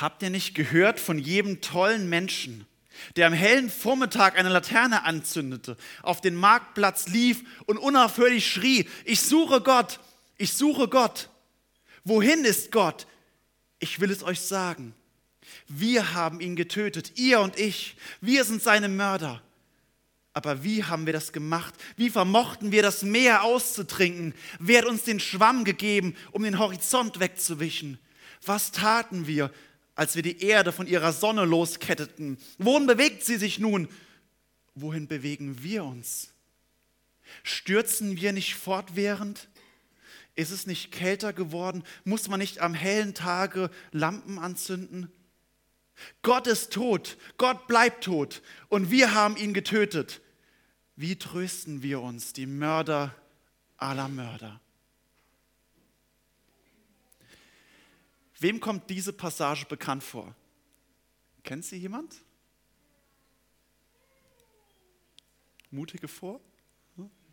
Habt ihr nicht gehört von jedem tollen Menschen, der am hellen Vormittag eine Laterne anzündete, auf den Marktplatz lief und unaufhörlich schrie, ich suche Gott, ich suche Gott. Wohin ist Gott? Ich will es euch sagen. Wir haben ihn getötet, ihr und ich. Wir sind seine Mörder. Aber wie haben wir das gemacht? Wie vermochten wir das Meer auszutrinken? Wer hat uns den Schwamm gegeben, um den Horizont wegzuwischen? Was taten wir, als wir die Erde von ihrer Sonne losketteten? Wohin bewegt sie sich nun? Wohin bewegen wir uns? Stürzen wir nicht fortwährend? Ist es nicht kälter geworden? Muss man nicht am hellen Tage Lampen anzünden? Gott ist tot, Gott bleibt tot und wir haben ihn getötet. Wie trösten wir uns, die Mörder aller Mörder? Wem kommt diese Passage bekannt vor? Kennt sie jemand? Mutige vor?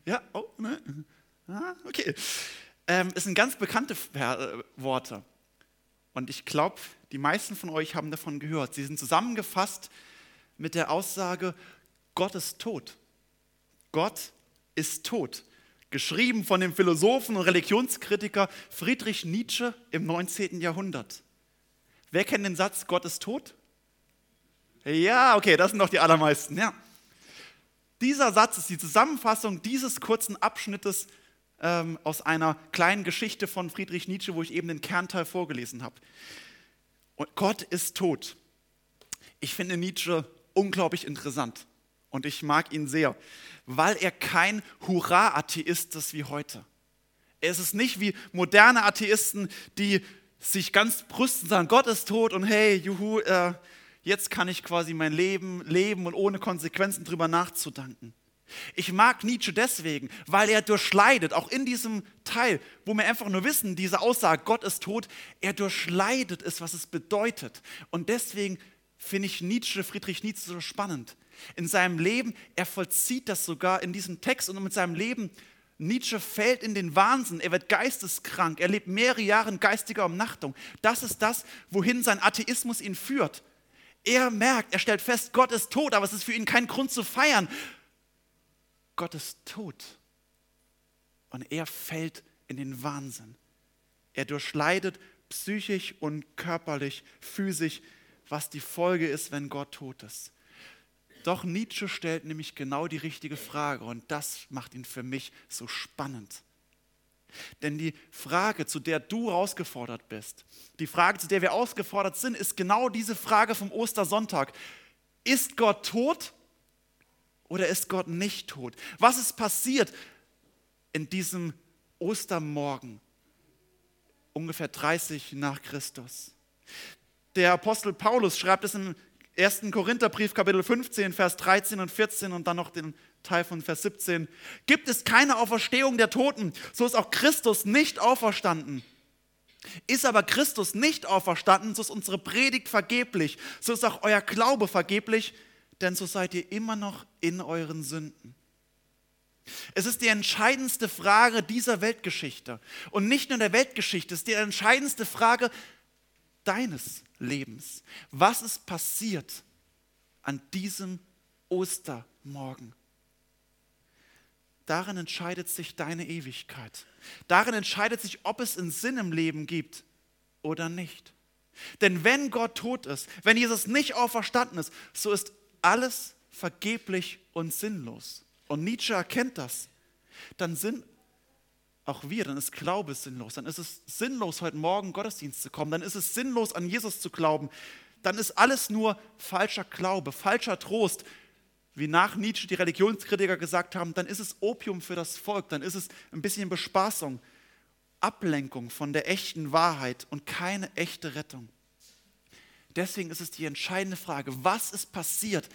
Ja, oh, ne? Ah, okay. Ähm, es sind ganz bekannte äh, Worte. Und ich glaube, die meisten von euch haben davon gehört. Sie sind zusammengefasst mit der Aussage, Gott ist tot. Gott ist tot. Geschrieben von dem Philosophen und Religionskritiker Friedrich Nietzsche im 19. Jahrhundert. Wer kennt den Satz, Gott ist tot? Ja, okay, das sind doch die allermeisten. Ja. Dieser Satz ist die Zusammenfassung dieses kurzen Abschnittes ähm, aus einer kleinen Geschichte von Friedrich Nietzsche, wo ich eben den Kernteil vorgelesen habe. Und Gott ist tot. Ich finde Nietzsche unglaublich interessant und ich mag ihn sehr weil er kein Hurra-Atheist ist wie heute. Er ist es nicht wie moderne Atheisten, die sich ganz brüsten, sagen, Gott ist tot und hey, juhu, äh, jetzt kann ich quasi mein Leben leben und ohne Konsequenzen drüber nachzudanken. Ich mag Nietzsche deswegen, weil er durchleidet, auch in diesem Teil, wo wir einfach nur wissen, diese Aussage, Gott ist tot, er durchleidet es, was es bedeutet. Und deswegen finde ich Nietzsche, Friedrich Nietzsche so spannend in seinem Leben. Er vollzieht das sogar in diesem Text und mit seinem Leben. Nietzsche fällt in den Wahnsinn, er wird geisteskrank, er lebt mehrere Jahre in geistiger Umnachtung. Das ist das, wohin sein Atheismus ihn führt. Er merkt, er stellt fest, Gott ist tot, aber es ist für ihn kein Grund zu feiern. Gott ist tot. Und er fällt in den Wahnsinn. Er durchleidet psychisch und körperlich, physisch, was die Folge ist, wenn Gott tot ist. Doch Nietzsche stellt nämlich genau die richtige Frage und das macht ihn für mich so spannend. Denn die Frage, zu der du herausgefordert bist, die Frage, zu der wir ausgefordert sind, ist genau diese Frage vom Ostersonntag. Ist Gott tot oder ist Gott nicht tot? Was ist passiert in diesem Ostermorgen, ungefähr 30 nach Christus? Der Apostel Paulus schreibt es im 1. Korintherbrief, Kapitel 15, Vers 13 und 14 und dann noch den Teil von Vers 17. Gibt es keine Auferstehung der Toten, so ist auch Christus nicht auferstanden. Ist aber Christus nicht auferstanden, so ist unsere Predigt vergeblich, so ist auch euer Glaube vergeblich, denn so seid ihr immer noch in euren Sünden. Es ist die entscheidendste Frage dieser Weltgeschichte. Und nicht nur der Weltgeschichte, es ist die entscheidendste Frage deines Lebens. Was ist passiert an diesem Ostermorgen? Darin entscheidet sich deine Ewigkeit. Darin entscheidet sich, ob es einen Sinn im Leben gibt oder nicht. Denn wenn Gott tot ist, wenn Jesus nicht auferstanden ist, so ist alles vergeblich und sinnlos. Und Nietzsche erkennt das. Dann sind auch wir, dann ist Glaube sinnlos. Dann ist es sinnlos, heute Morgen Gottesdienst zu kommen. Dann ist es sinnlos, an Jesus zu glauben. Dann ist alles nur falscher Glaube, falscher Trost. Wie nach Nietzsche die Religionskritiker gesagt haben, dann ist es Opium für das Volk, dann ist es ein bisschen Bespaßung, Ablenkung von der echten Wahrheit und keine echte Rettung. Deswegen ist es die entscheidende Frage, was ist passiert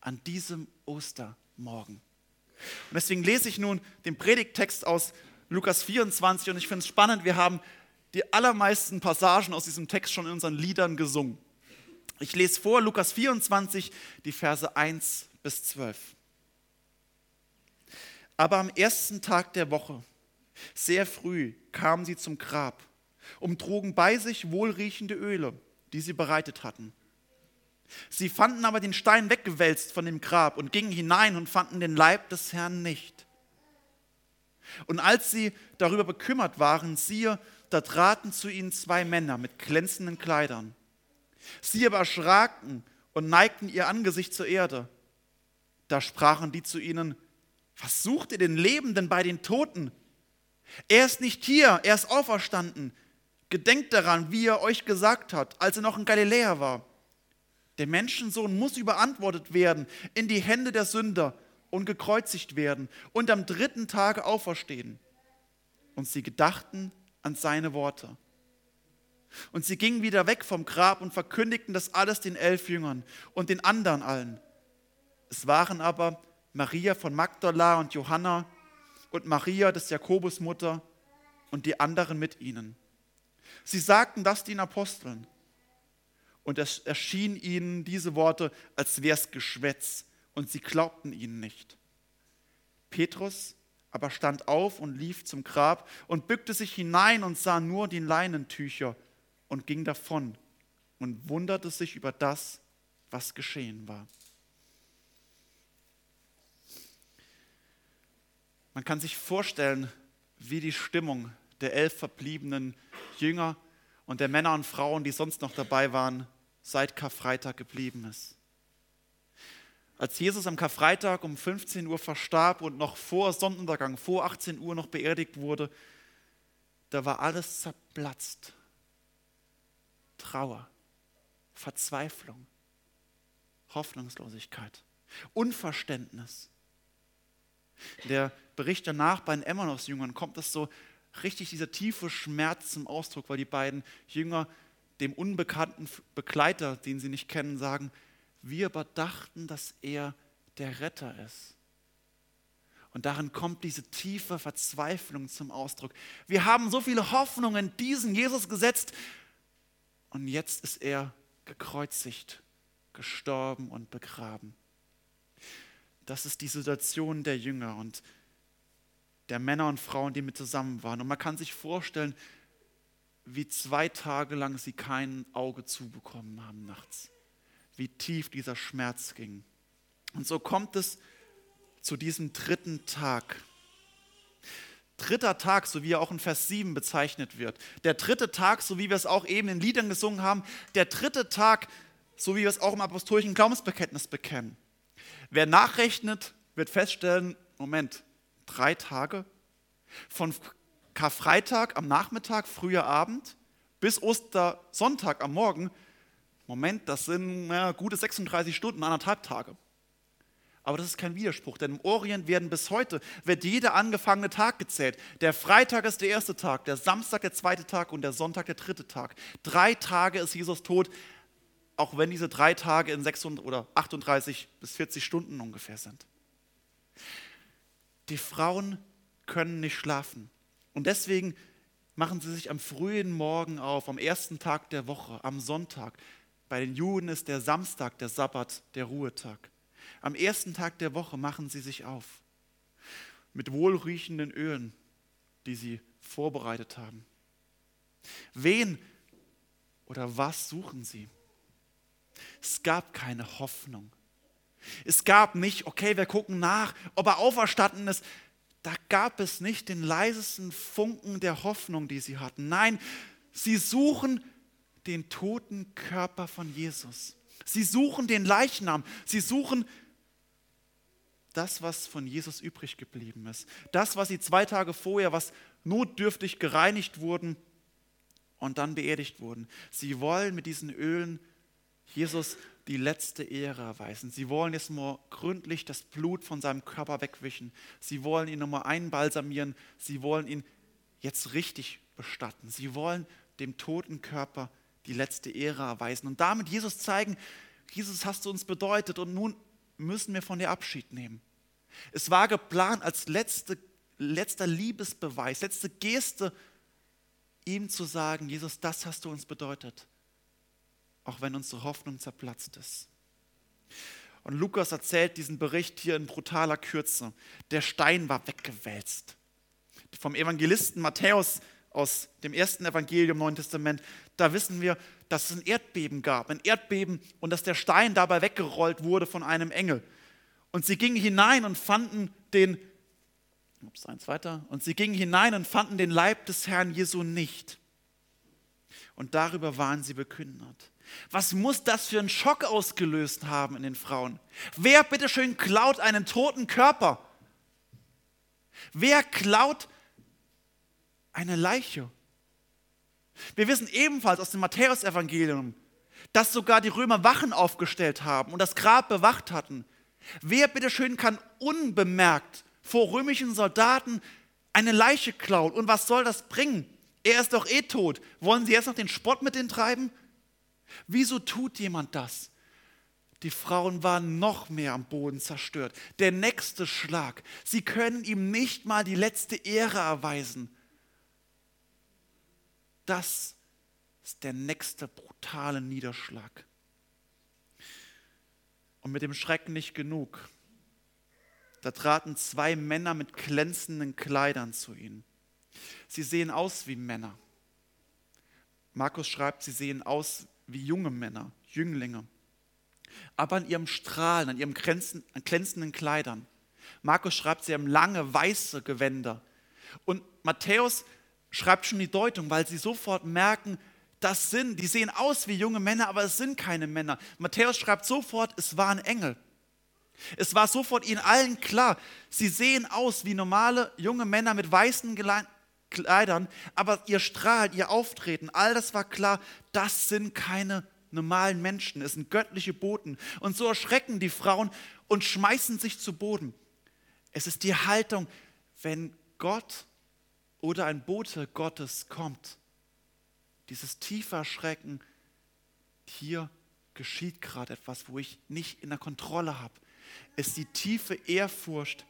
an diesem Ostermorgen? Und deswegen lese ich nun den Predigttext aus Lukas 24 und ich finde es spannend, wir haben die allermeisten Passagen aus diesem Text schon in unseren Liedern gesungen. Ich lese vor Lukas 24, die Verse 1 bis 12. Aber am ersten Tag der Woche, sehr früh, kamen sie zum Grab und trugen bei sich wohlriechende Öle, die sie bereitet hatten. Sie fanden aber den Stein weggewälzt von dem Grab und gingen hinein und fanden den Leib des Herrn nicht. Und als sie darüber bekümmert waren, siehe, da traten zu ihnen zwei Männer mit glänzenden Kleidern. Sie aber erschraken und neigten ihr Angesicht zur Erde. Da sprachen die zu ihnen, was sucht ihr den Lebenden bei den Toten? Er ist nicht hier, er ist auferstanden. Gedenkt daran, wie er euch gesagt hat, als er noch in Galiläa war. Der Menschensohn muss überantwortet werden in die Hände der Sünder und gekreuzigt werden und am dritten Tage auferstehen. Und sie gedachten an seine Worte. Und sie gingen wieder weg vom Grab und verkündigten das alles den elf Jüngern und den anderen allen. Es waren aber Maria von Magdala und Johanna und Maria des Jakobus Mutter und die anderen mit ihnen. Sie sagten das den Aposteln. Und es erschienen ihnen diese Worte, als wäre es Geschwätz, und sie glaubten ihnen nicht. Petrus aber stand auf und lief zum Grab und bückte sich hinein und sah nur die Leinentücher und ging davon und wunderte sich über das, was geschehen war. Man kann sich vorstellen, wie die Stimmung der elf verbliebenen Jünger und der Männer und Frauen, die sonst noch dabei waren, seit Karfreitag geblieben ist. Als Jesus am Karfreitag um 15 Uhr verstarb und noch vor Sonnenuntergang, vor 18 Uhr noch beerdigt wurde, da war alles zerplatzt. Trauer, Verzweiflung, Hoffnungslosigkeit, Unverständnis. Der Bericht danach bei den Emmaus-Jüngern kommt es so richtig dieser tiefe Schmerz zum Ausdruck, weil die beiden Jünger dem unbekannten Begleiter, den sie nicht kennen, sagen, wir aber dachten, dass er der Retter ist. Und darin kommt diese tiefe Verzweiflung zum Ausdruck. Wir haben so viele Hoffnungen in diesen Jesus gesetzt und jetzt ist er gekreuzigt, gestorben und begraben. Das ist die Situation der Jünger und der Männer und Frauen, die mit zusammen waren. Und man kann sich vorstellen, wie zwei Tage lang sie kein Auge zubekommen haben nachts. Wie tief dieser Schmerz ging. Und so kommt es zu diesem dritten Tag. Dritter Tag, so wie er auch in Vers 7 bezeichnet wird. Der dritte Tag, so wie wir es auch eben in Liedern gesungen haben. Der dritte Tag, so wie wir es auch im apostolischen Glaubensbekenntnis bekennen. Wer nachrechnet, wird feststellen, Moment, drei Tage? Von Karfreitag am Nachmittag, früher Abend, bis Ostersonntag am Morgen, Moment, das sind ja, gute 36 Stunden, anderthalb Tage. Aber das ist kein Widerspruch, denn im Orient werden bis heute, wird jeder angefangene Tag gezählt. Der Freitag ist der erste Tag, der Samstag der zweite Tag und der Sonntag der dritte Tag. Drei Tage ist Jesus tot, auch wenn diese drei Tage in 600 oder 38 bis 40 Stunden ungefähr sind. Die Frauen können nicht schlafen. Und deswegen machen sie sich am frühen Morgen auf, am ersten Tag der Woche, am Sonntag. Bei den Juden ist der Samstag, der Sabbat, der Ruhetag. Am ersten Tag der Woche machen sie sich auf mit wohlriechenden Ölen, die sie vorbereitet haben. Wen oder was suchen sie? Es gab keine Hoffnung. Es gab nicht, okay, wir gucken nach, ob er auferstanden ist da gab es nicht den leisesten Funken der Hoffnung, die sie hatten. Nein, sie suchen den toten Körper von Jesus. Sie suchen den Leichnam. Sie suchen das, was von Jesus übrig geblieben ist. Das, was sie zwei Tage vorher, was notdürftig gereinigt wurden und dann beerdigt wurden. Sie wollen mit diesen Ölen Jesus die letzte Ehre erweisen. Sie wollen jetzt nur gründlich das Blut von seinem Körper wegwischen. Sie wollen ihn nochmal einbalsamieren. Sie wollen ihn jetzt richtig bestatten. Sie wollen dem toten Körper die letzte Ehre erweisen und damit Jesus zeigen, Jesus hast du uns bedeutet und nun müssen wir von dir Abschied nehmen. Es war geplant als letzte, letzter Liebesbeweis, letzte Geste, ihm zu sagen, Jesus, das hast du uns bedeutet auch wenn unsere Hoffnung zerplatzt ist. Und Lukas erzählt diesen Bericht hier in brutaler Kürze. Der Stein war weggewälzt. Vom Evangelisten Matthäus aus dem ersten Evangelium Neuen Testament, da wissen wir, dass es ein Erdbeben gab, ein Erdbeben und dass der Stein dabei weggerollt wurde von einem Engel. Und sie gingen hinein und fanden den, ups, eins weiter, und sie gingen hinein und fanden den Leib des Herrn Jesu nicht. Und darüber waren sie bekündert. Was muss das für einen Schock ausgelöst haben in den Frauen? Wer bitteschön klaut einen toten Körper? Wer klaut eine Leiche? Wir wissen ebenfalls aus dem Matthäusevangelium, dass sogar die Römer Wachen aufgestellt haben und das Grab bewacht hatten. Wer bitteschön kann unbemerkt vor römischen Soldaten eine Leiche klauen? Und was soll das bringen? Er ist doch eh tot. Wollen Sie jetzt noch den Spott mit ihm treiben? Wieso tut jemand das? Die Frauen waren noch mehr am Boden zerstört. Der nächste Schlag. Sie können ihm nicht mal die letzte Ehre erweisen. Das ist der nächste brutale Niederschlag. Und mit dem Schrecken nicht genug. Da traten zwei Männer mit glänzenden Kleidern zu ihnen. Sie sehen aus wie Männer. Markus schreibt, sie sehen aus wie junge Männer, Jünglinge. Aber an ihrem Strahlen, an ihren glänzenden Kleidern. Markus schreibt, sie haben lange weiße Gewänder. Und Matthäus schreibt schon die Deutung, weil sie sofort merken, das sind, die sehen aus wie junge Männer, aber es sind keine Männer. Matthäus schreibt sofort, es waren Engel. Es war sofort ihnen allen klar, sie sehen aus wie normale junge Männer mit weißen Kleidern, aber ihr Strahlen, ihr Auftreten, all das war klar, das sind keine normalen Menschen, es sind göttliche Boten. Und so erschrecken die Frauen und schmeißen sich zu Boden. Es ist die Haltung, wenn Gott oder ein Bote Gottes kommt, dieses tiefe Erschrecken, hier geschieht gerade etwas, wo ich nicht in der Kontrolle habe. Ist die tiefe Ehrfurcht.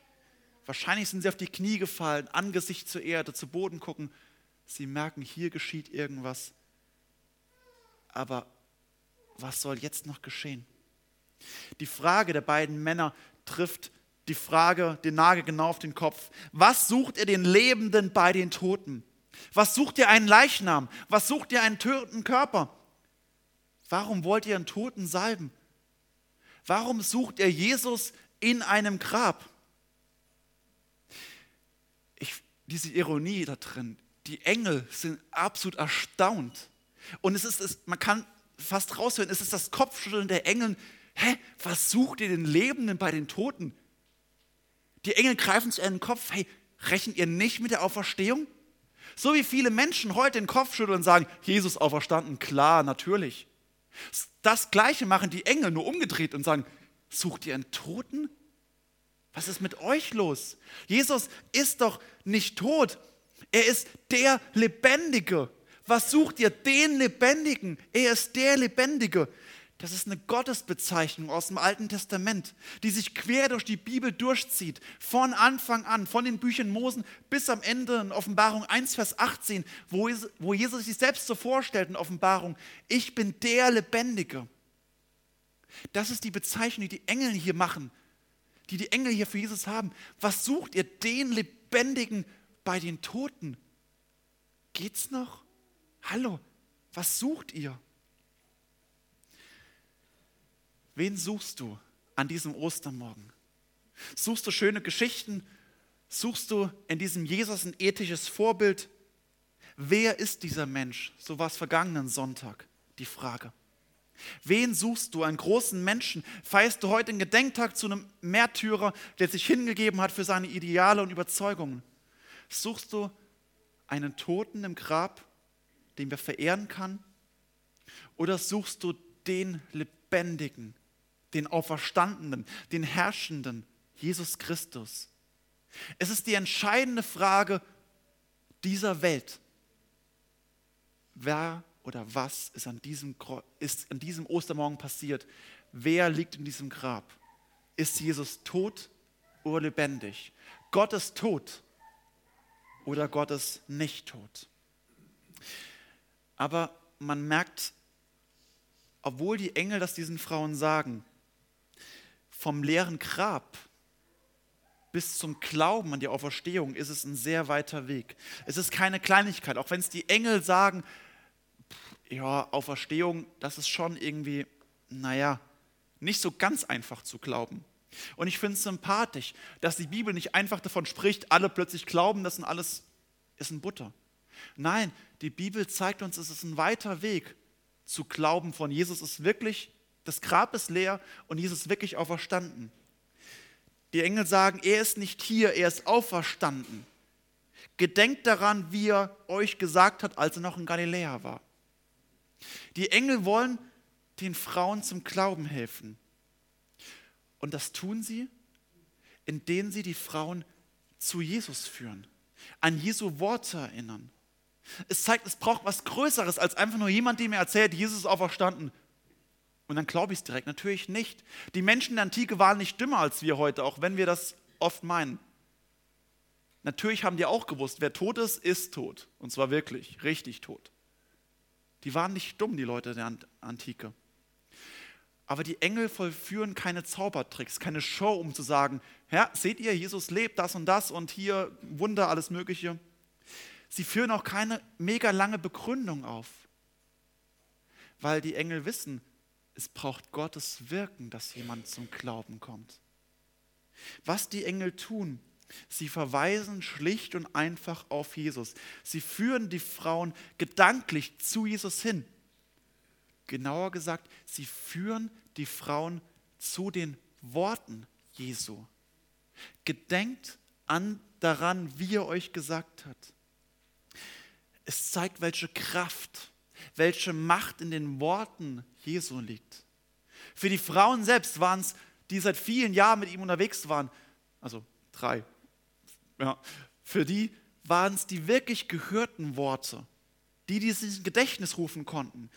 Wahrscheinlich sind sie auf die Knie gefallen, Angesicht zur Erde, zu Boden gucken. Sie merken, hier geschieht irgendwas. Aber was soll jetzt noch geschehen? Die Frage der beiden Männer trifft die Frage, den Nagel genau auf den Kopf. Was sucht ihr den Lebenden bei den Toten? Was sucht ihr einen Leichnam? Was sucht ihr einen toten Körper? Warum wollt ihr einen Toten salben? Warum sucht ihr Jesus in einem Grab? Ich, diese Ironie da drin, die Engel sind absolut erstaunt. Und es ist, es, man kann fast raushören, es ist das Kopfschütteln der Engel. Hä, was sucht ihr den Lebenden bei den Toten? Die Engel greifen in den Kopf, hey, rechnet ihr nicht mit der Auferstehung? So wie viele Menschen heute den Kopf schütteln und sagen, Jesus auferstanden, klar, natürlich. Das gleiche machen die Engel nur umgedreht und sagen, sucht ihr einen Toten? Was ist mit euch los? Jesus ist doch nicht tot. Er ist der Lebendige. Was sucht ihr? Den Lebendigen. Er ist der Lebendige. Das ist eine Gottesbezeichnung aus dem Alten Testament, die sich quer durch die Bibel durchzieht. Von Anfang an, von den Büchern Mosen bis am Ende in Offenbarung 1, Vers 18, wo Jesus sich selbst so vorstellt in Offenbarung, ich bin der Lebendige. Das ist die Bezeichnung, die die Engel hier machen, die die Engel hier für Jesus haben. Was sucht ihr den Lebendigen bei den Toten? Geht's noch? Hallo, was sucht ihr? Wen suchst du an diesem Ostermorgen? Suchst du schöne Geschichten? Suchst du in diesem Jesus ein ethisches Vorbild? Wer ist dieser Mensch? So war es vergangenen Sonntag die Frage. Wen suchst du? Einen großen Menschen? Feierst du heute einen Gedenktag zu einem Märtyrer, der sich hingegeben hat für seine Ideale und Überzeugungen? Suchst du einen Toten im Grab, den wir verehren kann? Oder suchst du den Lebendigen, den Auferstandenen, den Herrschenden, Jesus Christus. Es ist die entscheidende Frage dieser Welt. Wer oder was ist an diesem, ist an diesem Ostermorgen passiert? Wer liegt in diesem Grab? Ist Jesus tot oder lebendig? Gott ist tot oder Gott ist nicht tot? Aber man merkt, obwohl die Engel das diesen Frauen sagen, vom leeren Grab bis zum Glauben an die Auferstehung ist es ein sehr weiter Weg. Es ist keine Kleinigkeit, auch wenn es die Engel sagen, ja, Auferstehung, das ist schon irgendwie, naja, nicht so ganz einfach zu glauben. Und ich finde es sympathisch, dass die Bibel nicht einfach davon spricht, alle plötzlich glauben, das sind alles ist ein Butter. Nein, die Bibel zeigt uns, es ist ein weiter Weg zu glauben von Jesus ist wirklich, das Grab ist leer und Jesus ist wirklich auferstanden. Die Engel sagen, er ist nicht hier, er ist auferstanden. Gedenkt daran, wie er euch gesagt hat, als er noch in Galiläa war. Die Engel wollen den Frauen zum Glauben helfen. Und das tun sie, indem sie die Frauen zu Jesus führen, an Jesu Worte erinnern. Es zeigt, es braucht was Größeres als einfach nur jemand, der mir erzählt, Jesus ist auferstanden. Und dann glaube ich es direkt. Natürlich nicht. Die Menschen der Antike waren nicht dümmer als wir heute, auch wenn wir das oft meinen. Natürlich haben die auch gewusst, wer tot ist, ist tot. Und zwar wirklich, richtig tot. Die waren nicht dumm, die Leute der Antike. Aber die Engel vollführen keine Zaubertricks, keine Show, um zu sagen, ja, seht ihr, Jesus lebt das und das und hier Wunder, alles Mögliche. Sie führen auch keine mega lange Begründung auf, weil die Engel wissen, es braucht Gottes Wirken, dass jemand zum Glauben kommt. Was die Engel tun, sie verweisen schlicht und einfach auf Jesus. Sie führen die Frauen gedanklich zu Jesus hin. Genauer gesagt, sie führen die Frauen zu den Worten Jesu. Gedenkt an daran, wie er euch gesagt hat. Es zeigt, welche Kraft, welche Macht in den Worten Jesu liegt. Für die Frauen selbst waren es, die seit vielen Jahren mit ihm unterwegs waren, also drei, ja, für die waren es die wirklich gehörten Worte, die, sich ins Gedächtnis rufen konnten.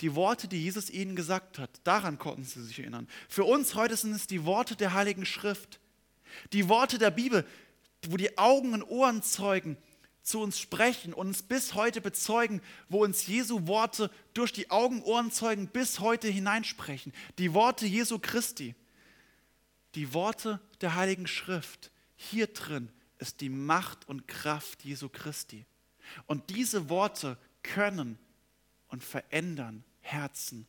Die Worte, die Jesus ihnen gesagt hat, daran konnten sie sich erinnern. Für uns heute sind es die Worte der Heiligen Schrift, die Worte der Bibel, wo die Augen und Ohren zeugen, zu uns sprechen und uns bis heute bezeugen, wo uns Jesu Worte durch die Augen, Ohren zeugen, bis heute hineinsprechen. Die Worte Jesu Christi, die Worte der Heiligen Schrift. Hier drin ist die Macht und Kraft Jesu Christi. Und diese Worte können und verändern Herzen,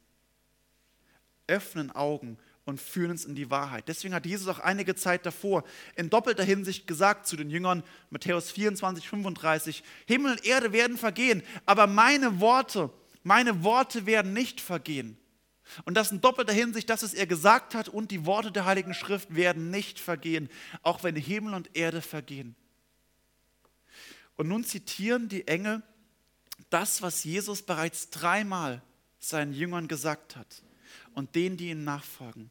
öffnen Augen und führen uns in die Wahrheit. Deswegen hat Jesus auch einige Zeit davor in doppelter Hinsicht gesagt zu den Jüngern, Matthäus 24, 35, Himmel und Erde werden vergehen, aber meine Worte, meine Worte werden nicht vergehen. Und das in doppelter Hinsicht, das, was er gesagt hat und die Worte der Heiligen Schrift werden nicht vergehen, auch wenn Himmel und Erde vergehen. Und nun zitieren die Engel das, was Jesus bereits dreimal seinen Jüngern gesagt hat und denen, die ihnen nachfolgen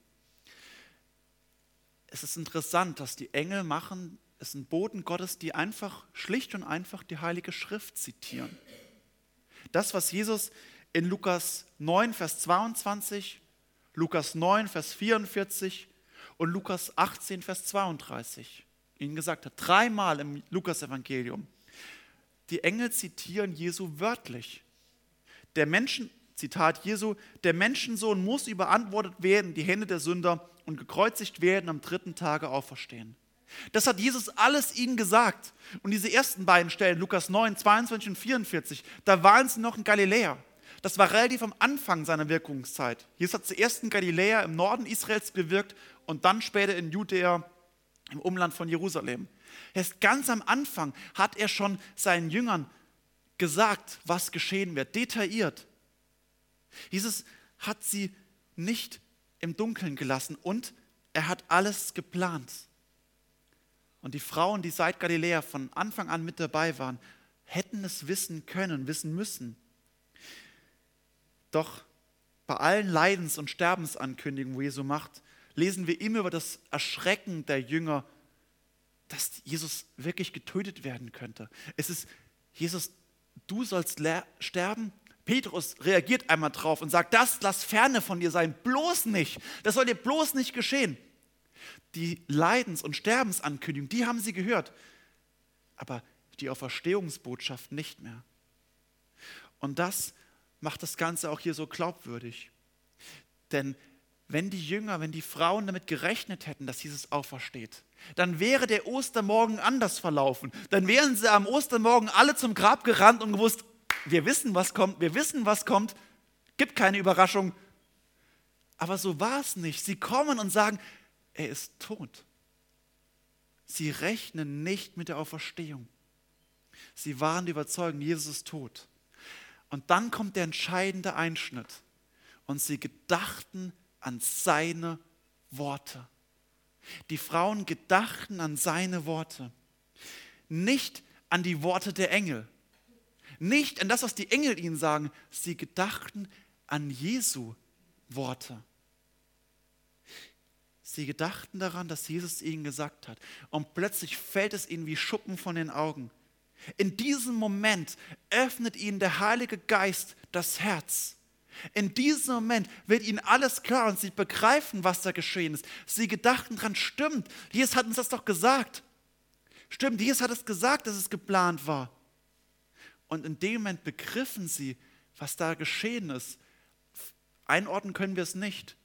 es ist interessant, dass die Engel machen, es sind Boten Gottes, die einfach, schlicht und einfach die Heilige Schrift zitieren. Das, was Jesus in Lukas 9, Vers 22, Lukas 9, Vers 44 und Lukas 18, Vers 32 ihnen gesagt hat, dreimal im Lukas-Evangelium. Die Engel zitieren Jesu wörtlich. Der Menschen, Zitat Jesu, der Menschensohn muss überantwortet werden, die Hände der Sünder und gekreuzigt werden, am dritten Tage auferstehen. Das hat Jesus alles ihnen gesagt. Und diese ersten beiden Stellen, Lukas 9, 22 und 44, da waren sie noch in Galiläa. Das war relativ am Anfang seiner Wirkungszeit. Jesus hat zuerst in Galiläa im Norden Israels gewirkt und dann später in Judäa im Umland von Jerusalem. Erst ganz am Anfang hat er schon seinen Jüngern gesagt, was geschehen wird, detailliert. Jesus hat sie nicht im Dunkeln gelassen und er hat alles geplant. Und die Frauen, die seit Galiläa von Anfang an mit dabei waren, hätten es wissen können, wissen müssen. Doch bei allen Leidens- und Sterbensankündigungen, wo Jesu macht, lesen wir immer über das Erschrecken der Jünger, dass Jesus wirklich getötet werden könnte. Es ist, Jesus, du sollst sterben, Petrus reagiert einmal drauf und sagt, das lass ferne von dir sein, bloß nicht. Das soll dir bloß nicht geschehen. Die Leidens- und Sterbensankündigung, die haben sie gehört, aber die Auferstehungsbotschaft nicht mehr. Und das macht das Ganze auch hier so glaubwürdig. Denn wenn die Jünger, wenn die Frauen damit gerechnet hätten, dass Jesus aufersteht, dann wäre der Ostermorgen anders verlaufen. Dann wären sie am Ostermorgen alle zum Grab gerannt und gewusst, wir wissen, was kommt, wir wissen, was kommt, gibt keine Überraschung. Aber so war es nicht. Sie kommen und sagen, er ist tot. Sie rechnen nicht mit der Auferstehung. Sie waren überzeugt, Jesus ist tot. Und dann kommt der entscheidende Einschnitt. Und sie gedachten an seine Worte. Die Frauen gedachten an seine Worte. Nicht an die Worte der Engel. Nicht an das, was die Engel ihnen sagen. Sie gedachten an Jesu Worte. Sie gedachten daran, dass Jesus ihnen gesagt hat. Und plötzlich fällt es ihnen wie Schuppen von den Augen. In diesem Moment öffnet ihnen der Heilige Geist das Herz. In diesem Moment wird ihnen alles klar und sie begreifen, was da geschehen ist. Sie gedachten daran, stimmt, Jesus hat uns das doch gesagt. Stimmt, Jesus hat es gesagt, dass es geplant war. Und in dem Moment begriffen sie, was da geschehen ist. Einordnen können wir es nicht.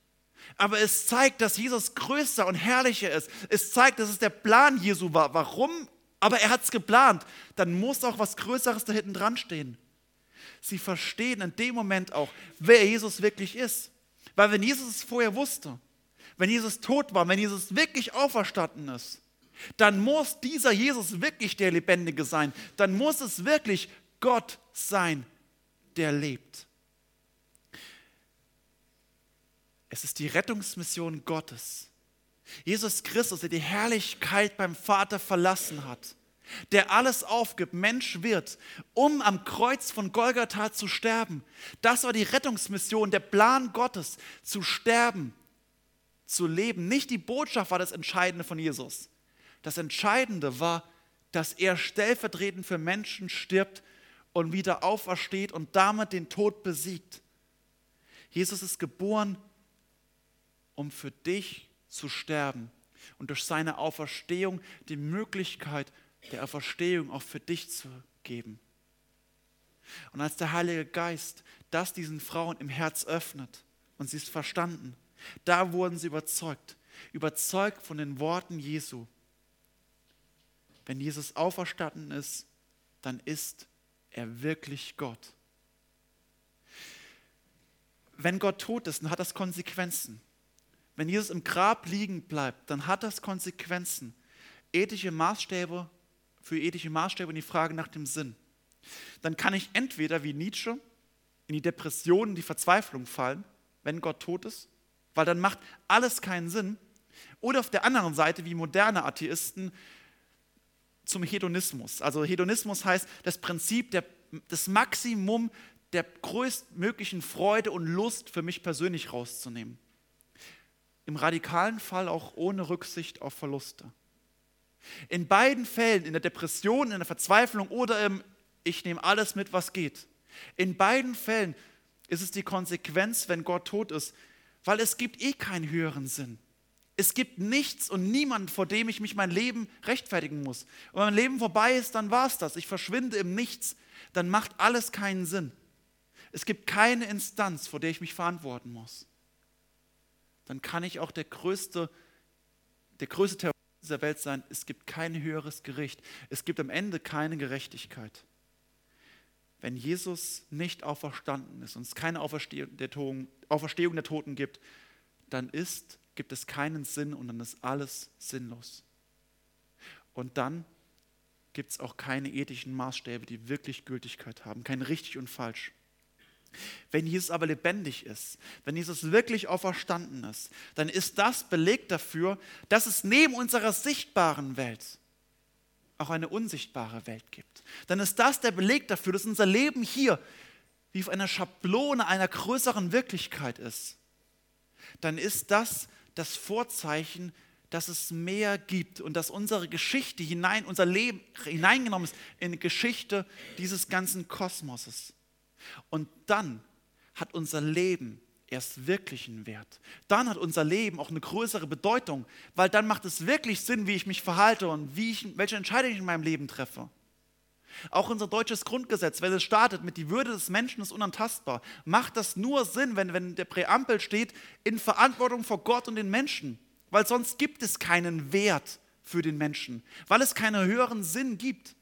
Aber es zeigt, dass Jesus größer und herrlicher ist. Es zeigt, dass es der Plan Jesu war. Warum? Aber er hat es geplant. Dann muss auch was Größeres da hinten dran stehen. Sie verstehen in dem Moment auch, wer Jesus wirklich ist. Weil wenn Jesus es vorher wusste, wenn Jesus tot war, wenn Jesus wirklich auferstanden ist, dann muss dieser Jesus wirklich der Lebendige sein. Dann muss es wirklich Gott sein, der lebt. Es ist die Rettungsmission Gottes. Jesus Christus, der die Herrlichkeit beim Vater verlassen hat, der alles aufgibt, Mensch wird, um am Kreuz von Golgatha zu sterben. Das war die Rettungsmission, der Plan Gottes, zu sterben, zu leben. Nicht die Botschaft war das Entscheidende von Jesus. Das Entscheidende war, dass er stellvertretend für Menschen stirbt und wieder aufersteht und damit den Tod besiegt. Jesus ist geboren um für dich zu sterben und durch seine Auferstehung die Möglichkeit der Auferstehung auch für dich zu geben. Und als der Heilige Geist das diesen Frauen im Herz öffnet und sie es verstanden, da wurden sie überzeugt, überzeugt von den Worten Jesu. Wenn Jesus auferstanden ist, dann ist er wirklich Gott. Wenn Gott tot ist, dann hat das Konsequenzen. Wenn Jesus im Grab liegen bleibt, dann hat das Konsequenzen. Ethische Maßstäbe, für ethische Maßstäbe und die Frage nach dem Sinn. Dann kann ich entweder wie Nietzsche in die Depression, in die Verzweiflung fallen, wenn Gott tot ist, weil dann macht alles keinen Sinn. Oder auf der anderen Seite wie moderne Atheisten zum Hedonismus. Also Hedonismus heißt das Prinzip der, das Maximum der größtmöglichen Freude und Lust für mich persönlich rauszunehmen im radikalen Fall auch ohne Rücksicht auf Verluste. In beiden Fällen, in der Depression, in der Verzweiflung oder im Ich nehme alles mit, was geht, in beiden Fällen ist es die Konsequenz, wenn Gott tot ist, weil es gibt eh keinen höheren Sinn. Es gibt nichts und niemand, vor dem ich mich mein Leben rechtfertigen muss. Und wenn mein Leben vorbei ist, dann war es das. Ich verschwinde im Nichts. Dann macht alles keinen Sinn. Es gibt keine Instanz, vor der ich mich verantworten muss dann kann ich auch der größte, der größte Terrorist dieser Welt sein. Es gibt kein höheres Gericht. Es gibt am Ende keine Gerechtigkeit. Wenn Jesus nicht auferstanden ist und es keine Auferstehung der, Toten, Auferstehung der Toten gibt, dann ist, gibt es keinen Sinn und dann ist alles sinnlos. Und dann gibt es auch keine ethischen Maßstäbe, die wirklich Gültigkeit haben, kein richtig und falsch. Wenn Jesus aber lebendig ist, wenn Jesus wirklich auferstanden ist, dann ist das Beleg dafür, dass es neben unserer sichtbaren Welt auch eine unsichtbare Welt gibt. Dann ist das der Beleg dafür, dass unser Leben hier wie auf einer Schablone einer größeren Wirklichkeit ist. Dann ist das das Vorzeichen, dass es mehr gibt und dass unsere Geschichte hinein, unser Leben hineingenommen ist in die Geschichte dieses ganzen Kosmoses. Und dann hat unser Leben erst wirklichen Wert. Dann hat unser Leben auch eine größere Bedeutung, weil dann macht es wirklich Sinn, wie ich mich verhalte und wie ich, welche Entscheidungen ich in meinem Leben treffe. Auch unser deutsches Grundgesetz, wenn es startet mit die Würde des Menschen ist unantastbar, macht das nur Sinn, wenn, wenn der Präambel steht, in Verantwortung vor Gott und den Menschen. Weil sonst gibt es keinen Wert für den Menschen, weil es keinen höheren Sinn gibt.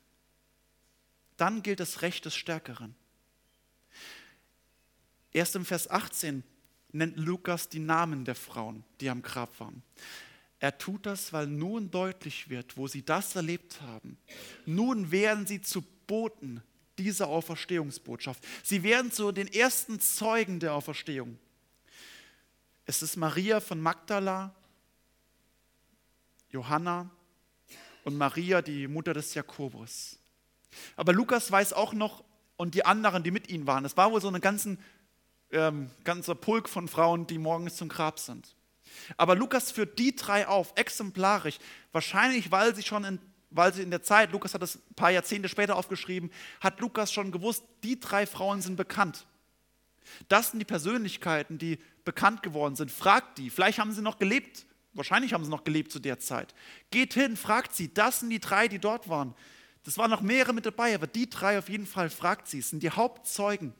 Dann gilt das Recht des Stärkeren. Erst im Vers 18 nennt Lukas die Namen der Frauen, die am Grab waren. Er tut das, weil nun deutlich wird, wo sie das erlebt haben. Nun werden sie zu Boten dieser Auferstehungsbotschaft. Sie werden zu den ersten Zeugen der Auferstehung. Es ist Maria von Magdala, Johanna und Maria, die Mutter des Jakobus. Aber Lukas weiß auch noch, und die anderen, die mit ihnen waren, es war wohl so ein ähm, ganzer Pulk von Frauen, die morgens zum Grab sind. Aber Lukas führt die drei auf, exemplarisch, wahrscheinlich weil sie schon in, weil sie in der Zeit, Lukas hat das ein paar Jahrzehnte später aufgeschrieben, hat Lukas schon gewusst, die drei Frauen sind bekannt. Das sind die Persönlichkeiten, die bekannt geworden sind. Fragt die, vielleicht haben sie noch gelebt, wahrscheinlich haben sie noch gelebt zu der Zeit. Geht hin, fragt sie, das sind die drei, die dort waren. Das waren noch mehrere mit dabei, aber die drei auf jeden Fall fragt sie, es sind die Hauptzeugen.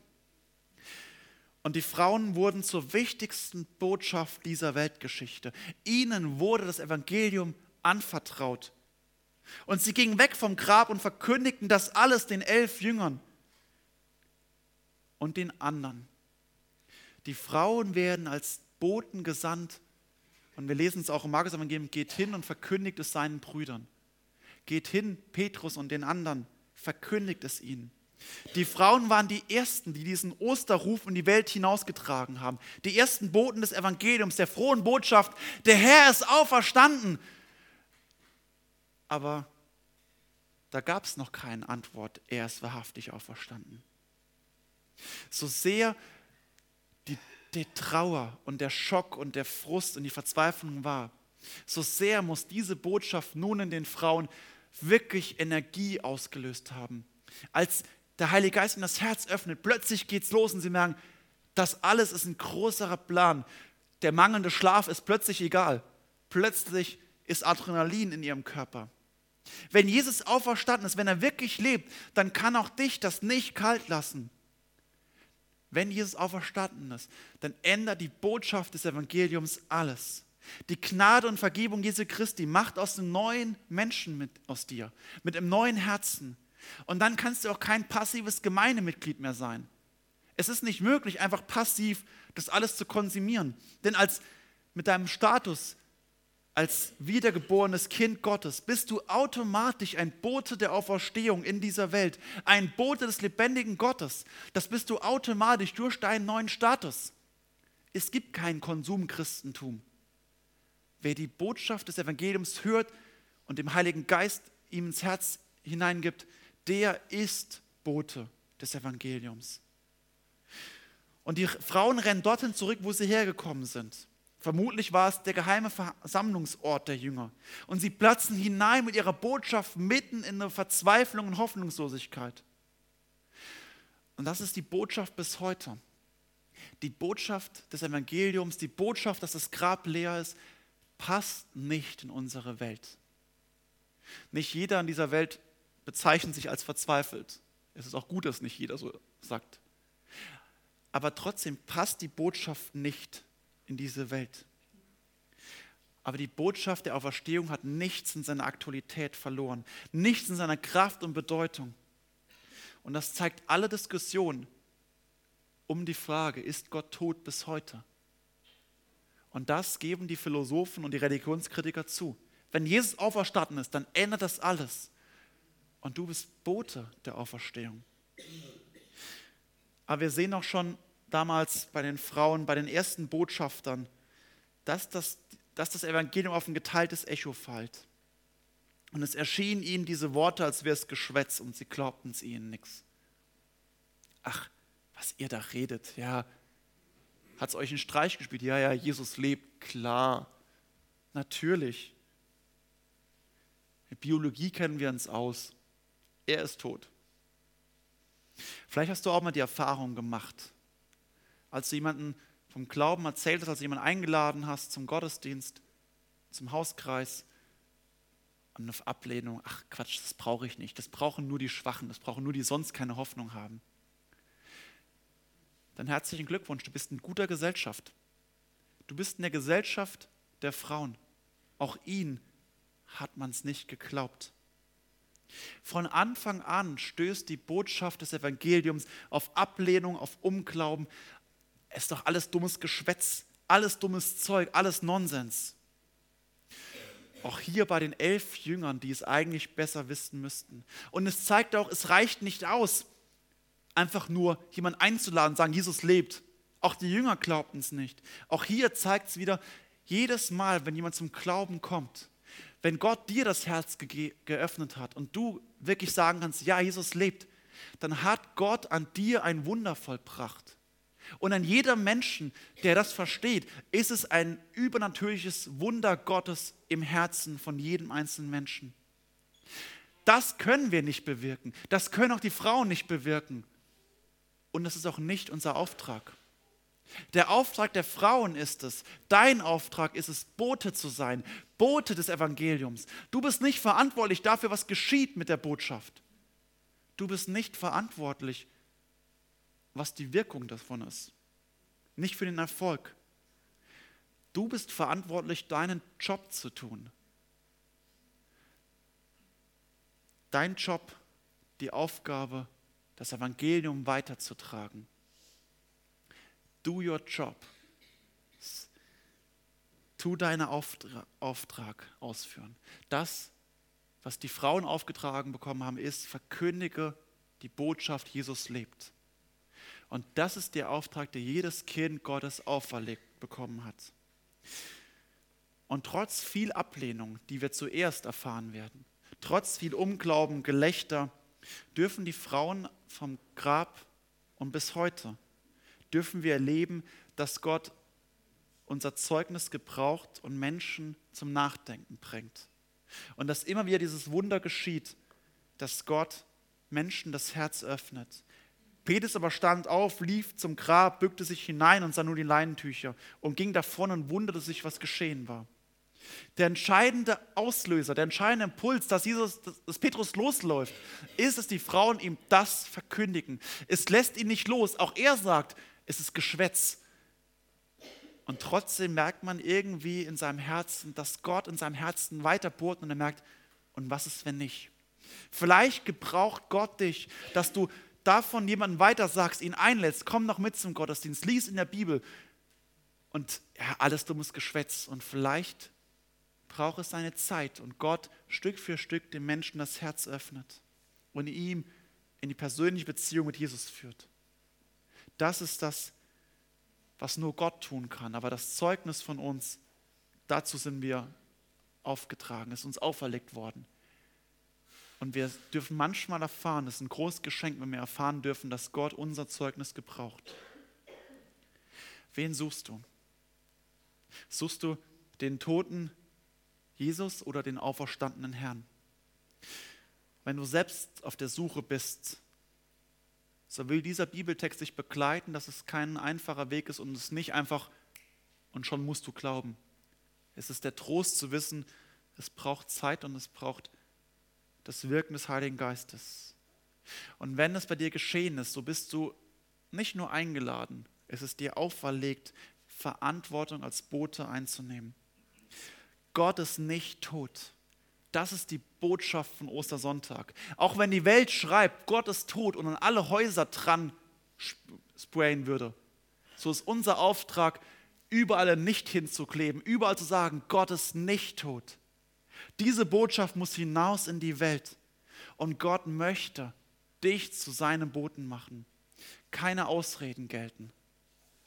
Und die Frauen wurden zur wichtigsten Botschaft dieser Weltgeschichte. Ihnen wurde das Evangelium anvertraut. Und sie gingen weg vom Grab und verkündigten das alles den elf Jüngern und den anderen. Die Frauen werden als Boten gesandt. Und wir lesen es auch im Markus Evangelium, geht hin und verkündigt es seinen Brüdern. Geht hin, Petrus und den anderen, verkündigt es ihnen. Die Frauen waren die Ersten, die diesen Osterruf in die Welt hinausgetragen haben. Die ersten Boten des Evangeliums, der frohen Botschaft, der Herr ist auferstanden. Aber da gab es noch keine Antwort, er ist wahrhaftig auferstanden. So sehr die, die Trauer und der Schock und der Frust und die Verzweiflung war, so sehr muss diese Botschaft nun in den Frauen wirklich Energie ausgelöst haben. Als der Heilige Geist ihnen das Herz öffnet, plötzlich geht es los und sie merken, das alles ist ein größerer Plan. Der mangelnde Schlaf ist plötzlich egal. Plötzlich ist Adrenalin in ihrem Körper. Wenn Jesus auferstanden ist, wenn er wirklich lebt, dann kann auch dich das nicht kalt lassen. Wenn Jesus auferstanden ist, dann ändert die Botschaft des Evangeliums alles. Die Gnade und Vergebung Jesu Christi macht aus einem neuen Menschen mit aus dir, mit einem neuen Herzen. Und dann kannst du auch kein passives Gemeindemitglied mehr sein. Es ist nicht möglich, einfach passiv das alles zu konsumieren. Denn als mit deinem Status als wiedergeborenes Kind Gottes bist du automatisch ein Bote der Auferstehung in dieser Welt, ein Bote des lebendigen Gottes. Das bist du automatisch durch deinen neuen Status. Es gibt kein Konsumchristentum. Wer die Botschaft des Evangeliums hört und dem Heiligen Geist ihm ins Herz hineingibt, der ist Bote des Evangeliums. Und die Frauen rennen dorthin zurück, wo sie hergekommen sind. Vermutlich war es der geheime Versammlungsort der Jünger. Und sie platzen hinein mit ihrer Botschaft mitten in eine Verzweiflung und Hoffnungslosigkeit. Und das ist die Botschaft bis heute. Die Botschaft des Evangeliums, die Botschaft, dass das Grab leer ist, passt nicht in unsere Welt. Nicht jeder in dieser Welt bezeichnet sich als verzweifelt. Es ist auch gut, dass nicht jeder so sagt. Aber trotzdem passt die Botschaft nicht in diese Welt. Aber die Botschaft der Auferstehung hat nichts in seiner Aktualität verloren, nichts in seiner Kraft und Bedeutung. Und das zeigt alle Diskussionen um die Frage, ist Gott tot bis heute? Und das geben die Philosophen und die Religionskritiker zu. Wenn Jesus auferstanden ist, dann ändert das alles. Und du bist Bote der Auferstehung. Aber wir sehen auch schon damals bei den Frauen, bei den ersten Botschaftern, dass das, dass das Evangelium auf ein geteiltes Echo fällt. Und es erschienen ihnen diese Worte, als wäre es Geschwätz und sie glaubten es ihnen nichts. Ach, was ihr da redet, ja, hat es euch einen Streich gespielt? Ja, ja, Jesus lebt, klar, natürlich. In Biologie kennen wir uns aus er ist tot. Vielleicht hast du auch mal die Erfahrung gemacht, als du jemanden vom Glauben erzählt hast, als du jemanden eingeladen hast zum Gottesdienst, zum Hauskreis, und eine Ablehnung, ach Quatsch, das brauche ich nicht, das brauchen nur die Schwachen, das brauchen nur die sonst keine Hoffnung haben. Dann herzlichen Glückwunsch, du bist in guter Gesellschaft. Du bist in der Gesellschaft der Frauen. Auch ihnen hat man es nicht geglaubt. Von Anfang an stößt die Botschaft des Evangeliums auf Ablehnung, auf Unglauben. es ist doch alles dummes Geschwätz, alles dummes Zeug, alles Nonsens. Auch hier bei den elf Jüngern, die es eigentlich besser wissen müssten. Und es zeigt auch, es reicht nicht aus, einfach nur jemanden einzuladen, sagen, Jesus lebt. Auch die Jünger glaubten es nicht. Auch hier zeigt es wieder, jedes Mal, wenn jemand zum Glauben kommt, wenn Gott dir das Herz ge geöffnet hat und du wirklich sagen kannst, ja, Jesus lebt, dann hat Gott an dir ein Wunder vollbracht. Und an jedem Menschen, der das versteht, ist es ein übernatürliches Wunder Gottes im Herzen von jedem einzelnen Menschen. Das können wir nicht bewirken. Das können auch die Frauen nicht bewirken. Und das ist auch nicht unser Auftrag. Der Auftrag der Frauen ist es, dein Auftrag ist es, Bote zu sein, Bote des Evangeliums. Du bist nicht verantwortlich dafür, was geschieht mit der Botschaft. Du bist nicht verantwortlich was die Wirkung davon ist. Nicht für den Erfolg. Du bist verantwortlich, deinen Job zu tun. Dein Job, die Aufgabe, das Evangelium weiterzutragen. Do your job. Tu deinen Auftrag, ausführen. Das, was die Frauen aufgetragen bekommen haben, ist, verkündige die Botschaft, Jesus lebt. Und das ist der Auftrag, der jedes Kind Gottes auferlegt bekommen hat. Und trotz viel Ablehnung, die wir zuerst erfahren werden, trotz viel Unglauben, Gelächter, dürfen die Frauen vom Grab und bis heute, dürfen wir erleben, dass Gott unser Zeugnis gebraucht und Menschen zum Nachdenken bringt. Und dass immer wieder dieses Wunder geschieht, dass Gott Menschen das Herz öffnet, Petrus aber stand auf, lief zum Grab, bückte sich hinein und sah nur die Leinentücher und ging davon und wunderte sich, was geschehen war. Der entscheidende Auslöser, der entscheidende Impuls, dass, Jesus, dass Petrus losläuft, ist, dass die Frauen ihm das verkündigen. Es lässt ihn nicht los. Auch er sagt, es ist Geschwätz. Und trotzdem merkt man irgendwie in seinem Herzen, dass Gott in seinem Herzen weiter bohrt und er merkt, und was ist, wenn nicht? Vielleicht gebraucht Gott dich, dass du davon jemanden weiter sagst, ihn einlädst, komm noch mit zum Gottesdienst, lies in der Bibel und ja, alles dummes Geschwätz und vielleicht braucht es seine Zeit und Gott Stück für Stück dem Menschen das Herz öffnet und ihm in die persönliche Beziehung mit Jesus führt. Das ist das, was nur Gott tun kann, aber das Zeugnis von uns, dazu sind wir aufgetragen, ist uns auferlegt worden. Und wir dürfen manchmal erfahren, das ist ein großes Geschenk, wenn wir erfahren dürfen, dass Gott unser Zeugnis gebraucht. Wen suchst du? Suchst du den toten Jesus oder den auferstandenen Herrn? Wenn du selbst auf der Suche bist, so will dieser Bibeltext dich begleiten, dass es kein einfacher Weg ist und es nicht einfach und schon musst du glauben. Es ist der Trost zu wissen, es braucht Zeit und es braucht das Wirken des Heiligen Geistes. Und wenn es bei dir geschehen ist, so bist du nicht nur eingeladen, es ist dir auferlegt, Verantwortung als Bote einzunehmen. Gott ist nicht tot. Das ist die Botschaft von Ostersonntag. Auch wenn die Welt schreibt, Gott ist tot und an alle Häuser dran sprayen würde, so ist unser Auftrag, überall nicht hinzukleben, überall zu sagen, Gott ist nicht tot. Diese Botschaft muss hinaus in die Welt. Und Gott möchte dich zu seinem Boten machen. Keine Ausreden gelten.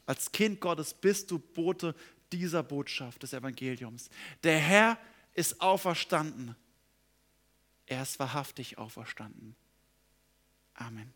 Als Kind Gottes bist du Bote dieser Botschaft des Evangeliums. Der Herr ist auferstanden. Er ist wahrhaftig auferstanden. Amen.